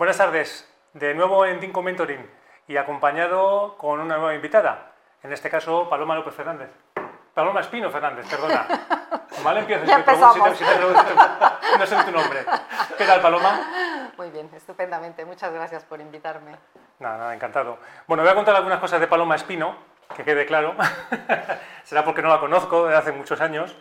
Buenas tardes, de nuevo en Dinco Mentoring y acompañado con una nueva invitada, en este caso Paloma López Fernández. Paloma Espino Fernández, perdona. Vale, empiezo. Ya empezamos. Si te, no sé tu nombre. ¿Qué tal, Paloma? Muy bien, estupendamente. Muchas gracias por invitarme. Nada, nada, encantado. Bueno, voy a contar algunas cosas de Paloma Espino, que quede claro. Será porque no la conozco desde hace muchos años.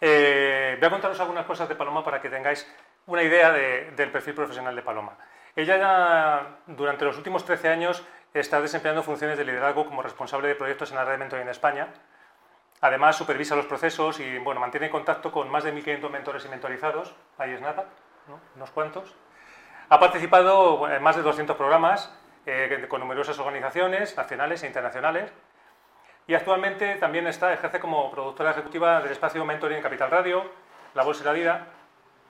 Eh, voy a contaros algunas cosas de Paloma para que tengáis una idea del perfil profesional de Paloma. Ella ya, durante los últimos 13 años está desempeñando funciones de liderazgo como responsable de proyectos en la red mentoring en España. Además, supervisa los procesos y bueno, mantiene contacto con más de 1.500 mentores y mentorizados. Ahí es nada, unos cuantos. Ha participado en más de 200 programas eh, con numerosas organizaciones nacionales e internacionales. Y actualmente también está, ejerce como productora ejecutiva del espacio Mentoring en Capital Radio, La Bolsa y la Vida,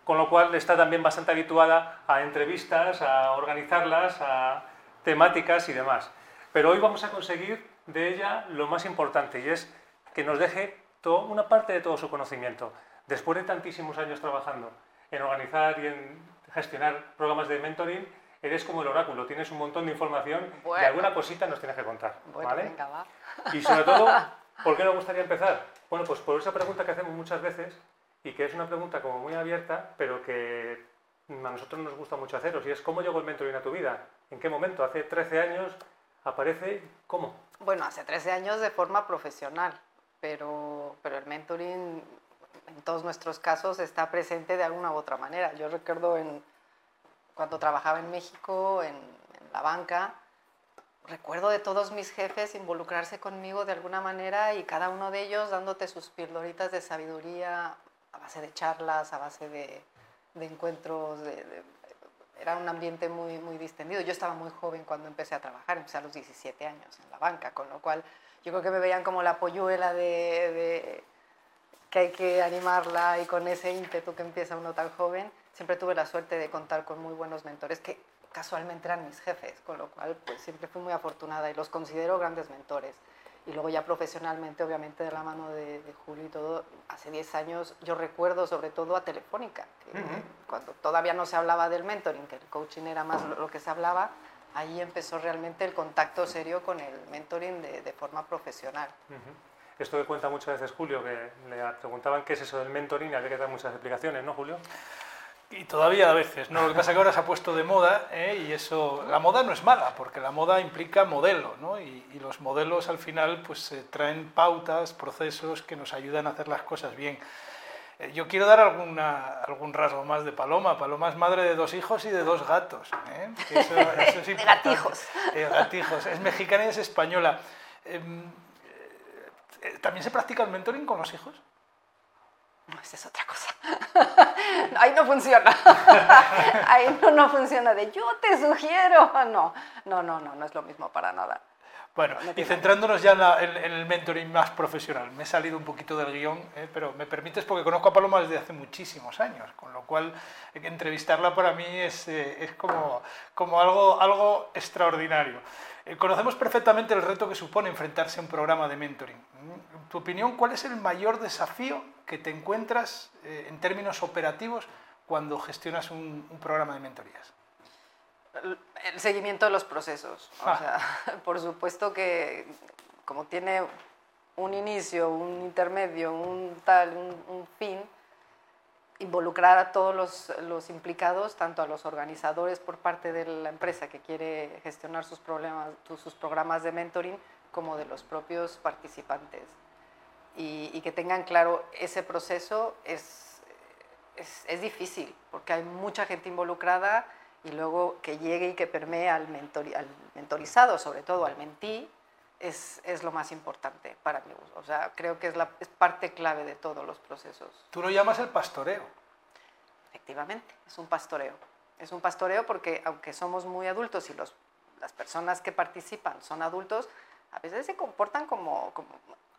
con lo cual está también bastante habituada a entrevistas, a organizarlas, a temáticas y demás. Pero hoy vamos a conseguir de ella lo más importante y es que nos deje una parte de todo su conocimiento. Después de tantísimos años trabajando en organizar y en gestionar programas de mentoring, eres como el oráculo, tienes un montón de información y alguna cosita nos tienes que contar. Y sobre todo, ¿por qué nos gustaría empezar? Bueno, pues por esa pregunta que hacemos muchas veces y que es una pregunta como muy abierta, pero que a nosotros nos gusta mucho haceros, y es ¿cómo llegó el mentoring a tu vida? ¿En qué momento? Hace 13 años aparece, ¿cómo? Bueno, hace 13 años de forma profesional, pero, pero el mentoring en todos nuestros casos está presente de alguna u otra manera. Yo recuerdo en, cuando trabajaba en México, en, en la banca, recuerdo de todos mis jefes involucrarse conmigo de alguna manera y cada uno de ellos dándote sus pildoritas de sabiduría a base de charlas, a base de, encuentros, era un ambiente muy, muy distendido. Yo estaba muy joven cuando empecé a trabajar, empecé a los 17 años en la banca, con lo cual yo creo que me veían como la polluela de, que hay que animarla y con ese ímpetu que empieza uno tan joven, siempre tuve la suerte de contar con muy buenos mentores que casualmente eran mis jefes, con lo cual pues siempre fui muy afortunada y los considero grandes mentores y luego ya profesionalmente, obviamente de la mano de, Julio y todo, hace 10 años yo recuerdo sobre todo a Telefónica, cuando todavía no se hablaba del mentoring, que el coaching era más lo, que se hablaba, ahí empezó realmente el contacto serio con el mentoring de, forma profesional. Esto que cuenta muchas veces Julio, que le preguntaban qué es eso del mentoring y había que dar muchas explicaciones, ¿no, Julio? Y todavía a veces, ¿no? Lo que pasa es que ahora se ha puesto de moda ¿eh? y eso, la moda no es mala, porque la moda implica modelo, ¿no? Y, los modelos al final pues traen pautas, procesos que nos ayudan a hacer las cosas bien. Eh, yo quiero dar alguna, algún rasgo más de Paloma. Paloma es madre de dos hijos y de dos gatos. ¿eh? Eso, eso es gatijos. gatijos. Es mexicana y es española. Em, ¿También se practica el mentoring con los hijos? Esa es otra cosa. Ahí no funciona. Ahí no, no funciona de yo te sugiero. No, no, no, no, no es lo mismo para nada. Bueno, y centrándonos ya en, el mentoring más profesional, me he salido un poquito del guion, ¿eh? pero me permites porque conozco a Paloma desde hace muchísimos años, con lo cual entrevistarla para mí es, eh, es como, como algo, algo extraordinario. Eh, conocemos perfectamente el reto que supone enfrentarse a un programa de mentoring. En tu opinión, ¿cuál es el mayor desafío que te encuentras en términos operativos cuando gestionas un, un programa de mentorías? el seguimiento de los procesos. O ah. sea, por supuesto que como tiene un inicio, un intermedio, un tal, un, fin, involucrar a todos los, los, implicados, tanto a los organizadores por parte de la empresa que quiere gestionar sus, problemas, sus programas de mentoring, como de los propios participantes. Y, y que tengan claro ese proceso es, es, es difícil, porque hay mucha gente involucrada, y luego que llegue y que permee al, al mentorizado, sobre todo al mentí, es, es, lo más importante para mí. O sea, creo que es, la, es parte clave de todos los procesos. Tú lo llamas el pastoreo. Efectivamente, es un pastoreo. Es un pastoreo porque aunque somos muy adultos y los, las personas que participan son adultos, a veces se comportan como, como,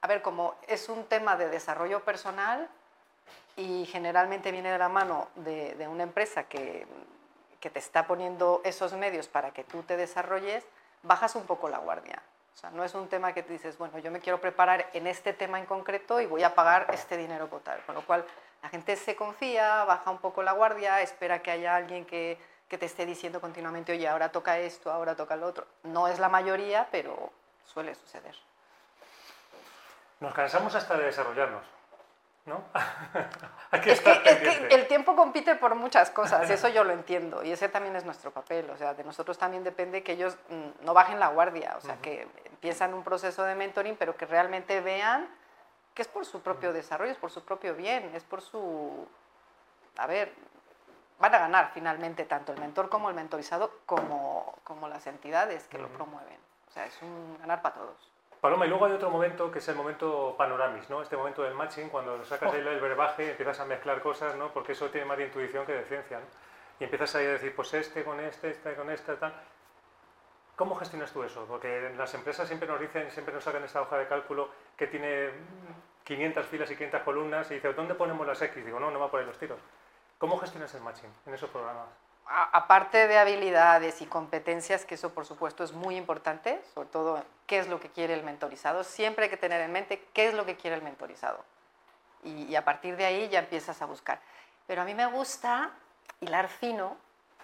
a ver, como es un tema de desarrollo personal y generalmente viene de la mano de, de una empresa que que te está poniendo esos medios para que tú te desarrolles, bajas un poco la guardia. O sea, no es un tema que te dices, bueno, yo me quiero preparar en este tema en concreto y voy a pagar este dinero total. Con lo cual, la gente se confía, baja un poco la guardia, espera que haya alguien que, que te esté diciendo continuamente, oye, ahora toca esto, ahora toca lo otro. No es la mayoría, pero suele suceder. Nos cansamos hasta de desarrollarnos. ¿No? es, que, el tiempo compite por muchas cosas, eso yo lo entiendo, y ese también es nuestro papel, o sea, de nosotros también depende que ellos mm, no bajen la guardia, o sea, que empiezan un proceso de mentoring, pero que realmente vean que es por su propio desarrollo, es por su propio bien, es por su... A ver, van a ganar finalmente tanto el mentor como el mentorizado, como, como las entidades que lo promueven. O sea, es un ganar para todos. Paloma, y luego hay otro momento que es el momento panoramis, ¿no? Este momento del matching, cuando sacas ahí el verbaje, empiezas a mezclar cosas, ¿no? Porque eso tiene más de intuición que de ciencia, ¿no? Y empiezas ahí a decir, pues este con este, este con este, tal. ¿Cómo gestionas tú eso? Porque las empresas siempre nos dicen, siempre nos sacan esta hoja de cálculo que tiene 500 filas y 500 columnas y dice, ¿dónde ponemos las X? Digo, no, no va a poner los tiros. ¿Cómo gestionas el matching en esos programas? Aparte de habilidades y competencias, que eso por supuesto es muy importante, sobre todo qué es lo que quiere el mentorizado, siempre hay que tener en mente qué es lo que quiere el mentorizado. Y, a partir de ahí ya empiezas a buscar. Pero a mí me gusta hilar fino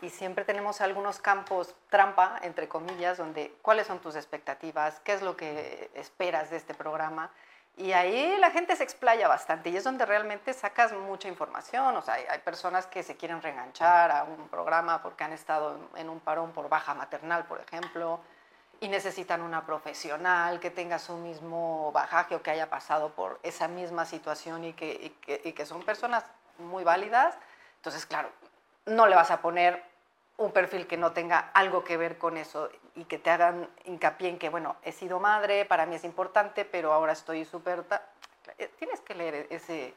y siempre tenemos algunos campos trampa, entre comillas, donde cuáles son tus expectativas, qué es lo que esperas de este programa y ahí la gente se explaya bastante y es donde realmente sacas mucha información. O sea, hay, personas que se quieren reenganchar a un programa porque han estado en, un parón por baja maternal, por ejemplo, y necesitan una profesional que tenga su mismo bajaje o que haya pasado por esa misma situación y que, y que son personas muy válidas. Entonces, claro, no le vas a poner un perfil que no tenga algo que ver con eso y que te hagan hincapié en que, bueno, he sido madre, para mí es importante, pero ahora estoy súper... Eh, tienes que leer ese,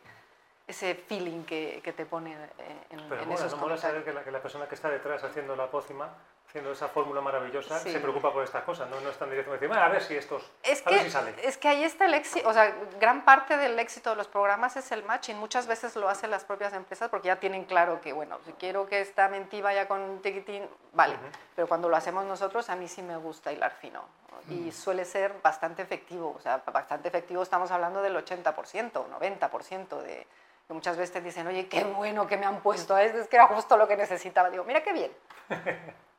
ese feeling que, que te pone eh, en, pero en esos no mola saber que la, que la persona que está detrás haciendo la pócima haciendo esa fórmula maravillosa, se preocupa por estas cosas, no, no es tan directo decir, a ver si estos, es a que, ver si sale. Es que ahí está el éxito, o sea, gran parte del éxito de los programas es el matching, muchas veces lo hacen las propias empresas porque ya tienen claro que, bueno, si quiero que esta mentí vaya con tiquitín, vale, pero cuando lo hacemos nosotros, a mí sí me gusta hilar fino, y suele ser bastante efectivo, o sea, bastante efectivo, estamos hablando del 80%, 90% de que muchas veces te dicen, oye, qué bueno que me han puesto es que era justo lo que necesitaba. Digo, mira qué bien.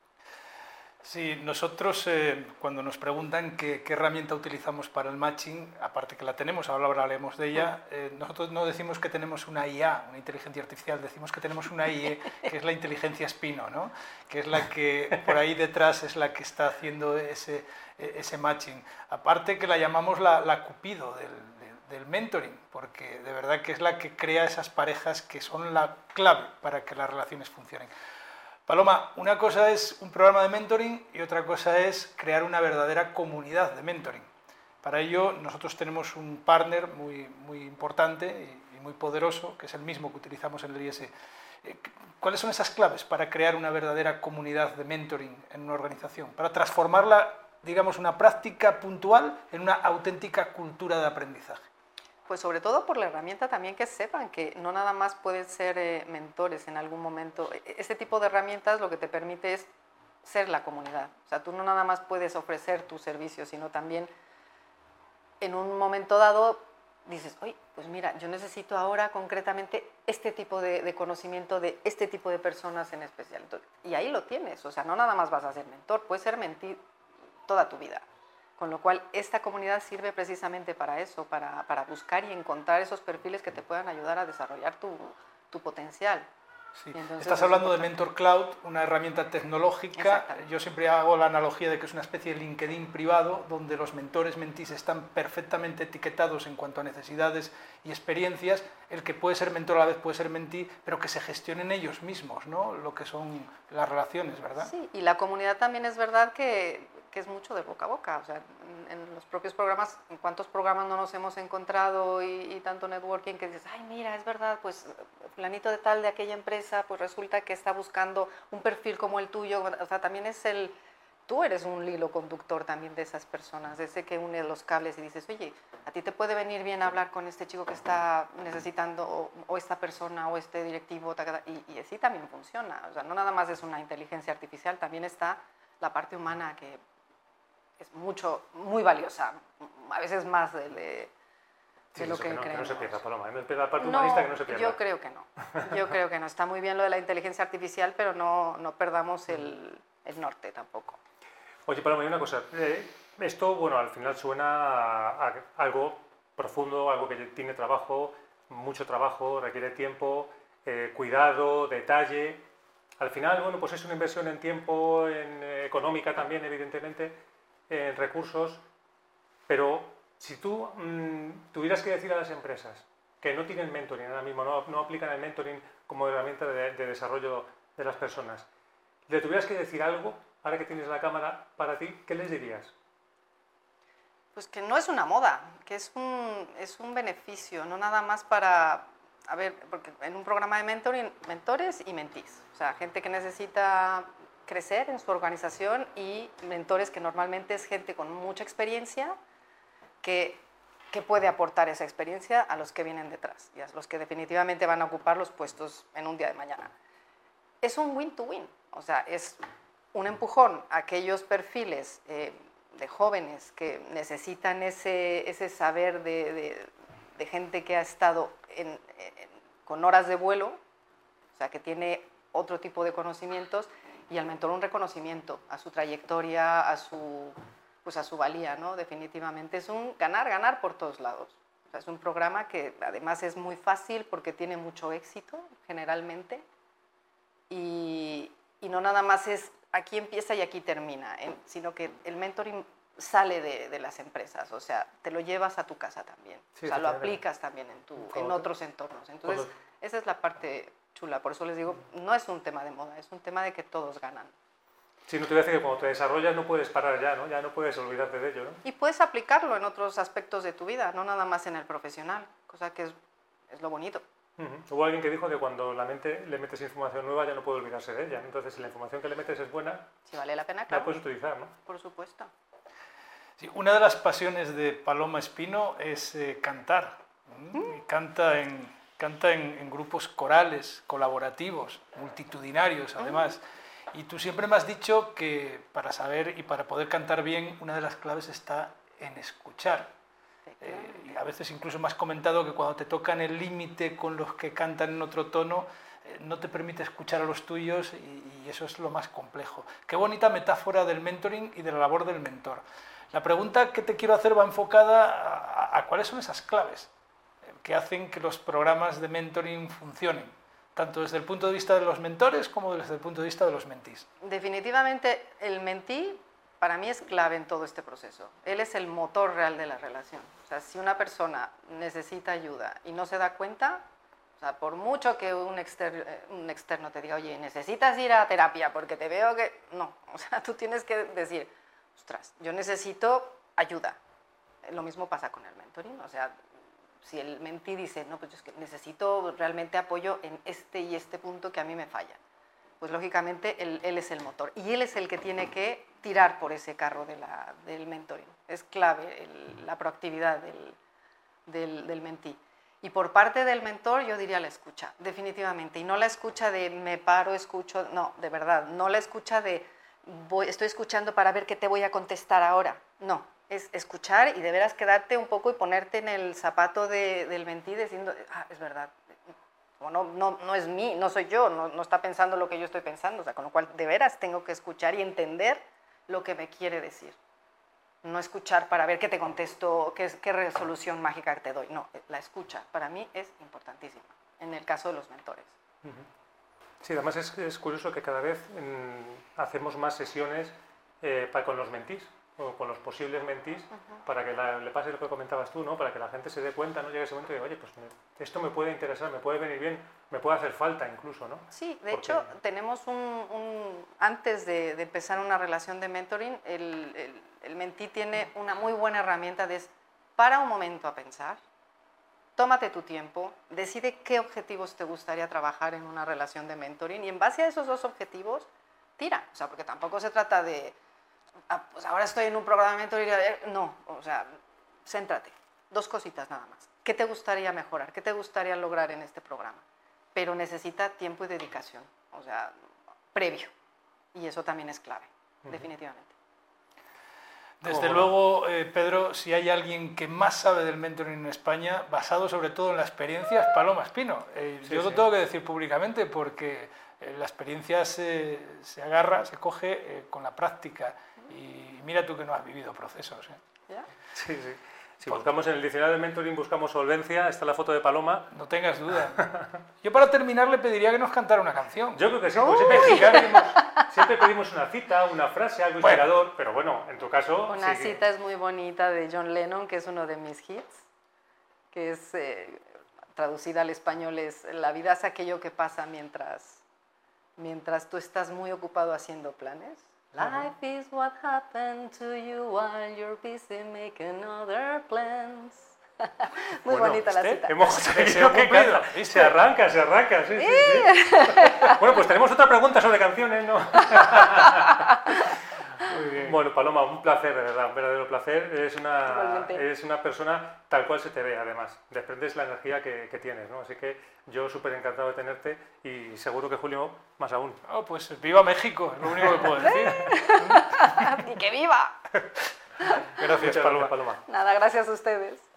Sí, nosotros eh, cuando nos preguntan qué, herramienta utilizamos para el matching, aparte que la tenemos, ahora hablaremos de ella, eh, nosotros no decimos que tenemos una IA, una inteligencia artificial, decimos que tenemos una IE, que es la inteligencia espino, ¿no? que es la que por ahí detrás es la que está haciendo ese, ese matching. Aparte que la llamamos la, cupido del, del mentoring, porque de verdad que es la que crea esas parejas que son la clave para que las relaciones funcionen. Paloma, una cosa es un programa de mentoring y otra cosa es crear una verdadera comunidad de mentoring. Para ello, nosotros tenemos un partner muy, muy importante y, muy poderoso, que es el mismo que utilizamos en el IS. Eh, ¿Cuáles son esas claves para crear una verdadera comunidad de mentoring en una organización? Para transformarla, digamos, una práctica puntual en una auténtica cultura de aprendizaje. Pues sobre todo por la herramienta también que sepan que no nada más pueden ser eh, mentores en algún momento. Este tipo de herramientas lo que te permite es ser la comunidad. O sea, tú no nada más puedes ofrecer tu servicio, sino también en un momento dado dices, oye, pues mira, yo necesito ahora concretamente este tipo de, de, conocimiento de este tipo de personas en especial. y ahí lo tienes, o sea, no nada más vas a ser mentor, puedes ser mentir toda tu vida. Con lo cual, esta comunidad sirve precisamente para eso, para, para buscar y encontrar esos perfiles que te puedan ayudar a desarrollar tu, tu potencial. Sí. Estás hablando de Mentor Cloud, una herramienta tecnológica. Yo siempre hago la analogía de que es una especie de LinkedIn privado donde los mentores mentís están perfectamente etiquetados en cuanto a necesidades y experiencias. El que puede ser mentor a la vez puede ser mentí, pero que se gestionen ellos mismos, ¿no? Lo que son las relaciones, ¿verdad? Sí, y la comunidad también es verdad que que es mucho de boca a boca. O sea, en, los propios programas, en cuántos programas no nos hemos encontrado y, tanto networking que dices, ay, mira, es verdad, pues planito de tal de aquella empresa, pues resulta que está buscando un perfil como el tuyo. O sea, también es el, tú eres un hilo conductor también de esas personas, ese que une los cables y dices, oye, a ti te puede venir bien hablar con este chico que está necesitando, o, esta persona, o este directivo, y, y así también funciona. O sea, no nada más es una inteligencia artificial, también está la parte humana que es mucho, muy valiosa, a veces más de, Sí, de lo eso que, que, no, que no creemos. se pierda, Paloma. La parte No, humanista que no se pierda. yo creo que no. Yo creo que no. Está muy bien lo de la inteligencia artificial, pero no, no perdamos el, el norte tampoco. Oye, Paloma, hay una cosa. Eh, esto, bueno, al final suena a, a algo profundo, algo que tiene trabajo, mucho trabajo, requiere tiempo, eh, cuidado, detalle. Al final, bueno, pues es una inversión en tiempo, en eh, económica también, evidentemente, en recursos. Pero si tú mm, tuvieras que decir a las empresas que no tienen mentoring ahora mismo, no, no aplican el mentoring como herramienta de, de desarrollo de las personas, le tuvieras que decir algo, ahora que tienes la cámara para ti, ¿qué les dirías? Pues que no es una moda, que es un, es un beneficio, no nada más para, a ver, porque en un programa de mentoring, mentores y mentís, o sea, gente que necesita crecer en su organización y mentores que normalmente es gente con mucha experiencia que, que puede aportar esa experiencia a los que vienen detrás y a los que definitivamente van a ocupar los puestos en un día de mañana. Es un win-to-win, o sea, es un empujón a aquellos perfiles eh, de jóvenes que necesitan ese, ese saber de, de, de, gente que ha estado en, en, con horas de vuelo, o sea, que tiene otro tipo de conocimientos, y al mentor un reconocimiento a su trayectoria, a su, pues a su valía, ¿no? Definitivamente es un ganar, ganar por todos lados. O sea, es un programa que además es muy fácil porque tiene mucho éxito, generalmente, y, y no nada más es aquí empieza y aquí termina, sino que el mentoring sale de, de, las empresas, o sea, te lo llevas a tu casa también, sí, o sea, lo aplicas también en, tu, en otros entornos. Entonces, esa es la parte chula, por eso les digo, no es un tema de moda, es un tema de que todos ganan. Sí, no te voy a decir que cuando te desarrollas no puedes parar ya, ¿no? Ya no puedes olvidarte de ello, ¿no? Y puedes aplicarlo en otros aspectos de tu vida, no nada más en el profesional, cosa que es, es lo bonito. Uh -huh. Hubo alguien que dijo que cuando la mente le metes información nueva ya no puede olvidarse de ella. Entonces, si la información que le metes es buena, si vale la pena, claro. la puedes utilizar, ¿no? Por supuesto. Sí, una de las pasiones de Paloma Espino es eh, cantar. ¿Mm? Canta, en, canta en, en, grupos corales, colaborativos, multitudinarios, además. Y tú siempre me has dicho que para saber y para poder cantar bien, una de las claves está en escuchar. Eh, y a veces incluso me has comentado que cuando te tocan el límite con los que cantan en otro tono, eh, no te permite escuchar a los tuyos y, y, eso es lo más complejo. Qué bonita metáfora del mentoring y de la labor del mentor. La pregunta que te quiero hacer va enfocada a, a cuáles son esas claves que hacen que los programas de mentoring funcionen, tanto desde el punto de vista de los mentores como desde el punto de vista de los mentís. Definitivamente el mentí para mí es clave en todo este proceso. Él es el motor real de la relación. O sea, si una persona necesita ayuda y no se da cuenta, o sea, por mucho que un, exter un externo te diga, oye, necesitas ir a terapia porque te veo que... No, o sea, tú tienes que decir, ostras, yo necesito ayuda. Lo mismo pasa con el mentoring. O sea, si el mentí dice, no, pues yo es que necesito realmente apoyo en este y este punto que a mí me falla pues lógicamente él, él, es el motor y él es el que tiene que tirar por ese carro de la, del mentoring. Es clave el, la proactividad del, del, del, mentí. Y por parte del mentor yo diría la escucha, definitivamente. Y no la escucha de me paro, escucho, no, de verdad, no la escucha de voy, estoy escuchando para ver qué te voy a contestar ahora. No, es escuchar y de veras quedarte un poco y ponerte en el zapato de, del mentí diciendo, ah, es verdad, no, no, no, es mí, no soy yo, no, no, está pensando lo que yo estoy pensando, o sea, con lo cual de veras tengo que escuchar y entender lo que me quiere decir. No escuchar para ver qué te contesto, qué, qué resolución mágica te doy, no, la escucha para mí es importantísima, en el caso de los mentores. Sí, además es, es, curioso que cada vez mmm, hacemos más sesiones eh, para, con los mentís, o con los posibles mentís, uh -huh. para que la, le pase lo que comentabas tú, ¿no? para que la gente se dé cuenta, no llegue ese momento y diga, oye, pues me, esto me puede interesar, me puede venir bien, me puede hacer falta incluso, ¿no? Sí, de Porque... hecho, tenemos un, un antes de, de, empezar una relación de mentoring, el, el, el mentí tiene una muy buena herramienta de para un momento a pensar, tómate tu tiempo, decide qué objetivos te gustaría trabajar en una relación de mentoring y en base a esos dos objetivos, tira, o sea, porque tampoco se trata de ah, pues ahora estoy en un programa de no, o sea, céntrate, dos cositas nada más. ¿Qué te gustaría mejorar? ¿Qué te gustaría lograr en este programa? Pero necesita tiempo y dedicación, o sea, previo. Y eso también es clave, uh -huh. definitivamente. Desde luego, eh, Pedro, si hay alguien que más sabe del mentoring en España, basado sobre todo en la experiencia, es Paloma Espino. Eh, Sí, yo lo sí. tengo que decir públicamente porque la experiencia se, se agarra, se coge eh, con la práctica. Y mira tú que no has vivido procesos. ¿eh? ¿Ya? Sí, sí. Si buscamos en el diccionario de mentoring, buscamos solvencia, está la foto de Paloma. No tengas duda. Yo para terminar le pediría que nos cantara una canción. Yo creo que sí, porque siempre, siempre pedimos, siempre pedimos una cita, una frase, algo Bueno. inspirador, pero bueno, en tu caso... Una sí que- cita es muy bonita de John Lennon, que es uno de mis hits, que es eh, traducida al español es la vida es aquello que pasa mientras mientras tú estás muy ocupado haciendo planes. Life is what happened to you while you're busy making other plans. muy Bueno, bonita la cita. Hemos conseguido que canta. ¿viste? Se arranca, se arranca, sí, sí, sí. Bueno, pues tenemos otra pregunta sobre canciones, ¿no? Muy bien. Bueno, Paloma, un placer, de verdad, un verdadero placer. Eres una, eres una persona tal cual se te ve, además. Desprendes la energía que, que tienes, ¿no? Así que yo súper encantado de tenerte y seguro que Julio más aún. Oh, pues viva México, es lo único que puedo decir. y que viva. Gracias, Paloma. gracias, Paloma. Nada, gracias a ustedes.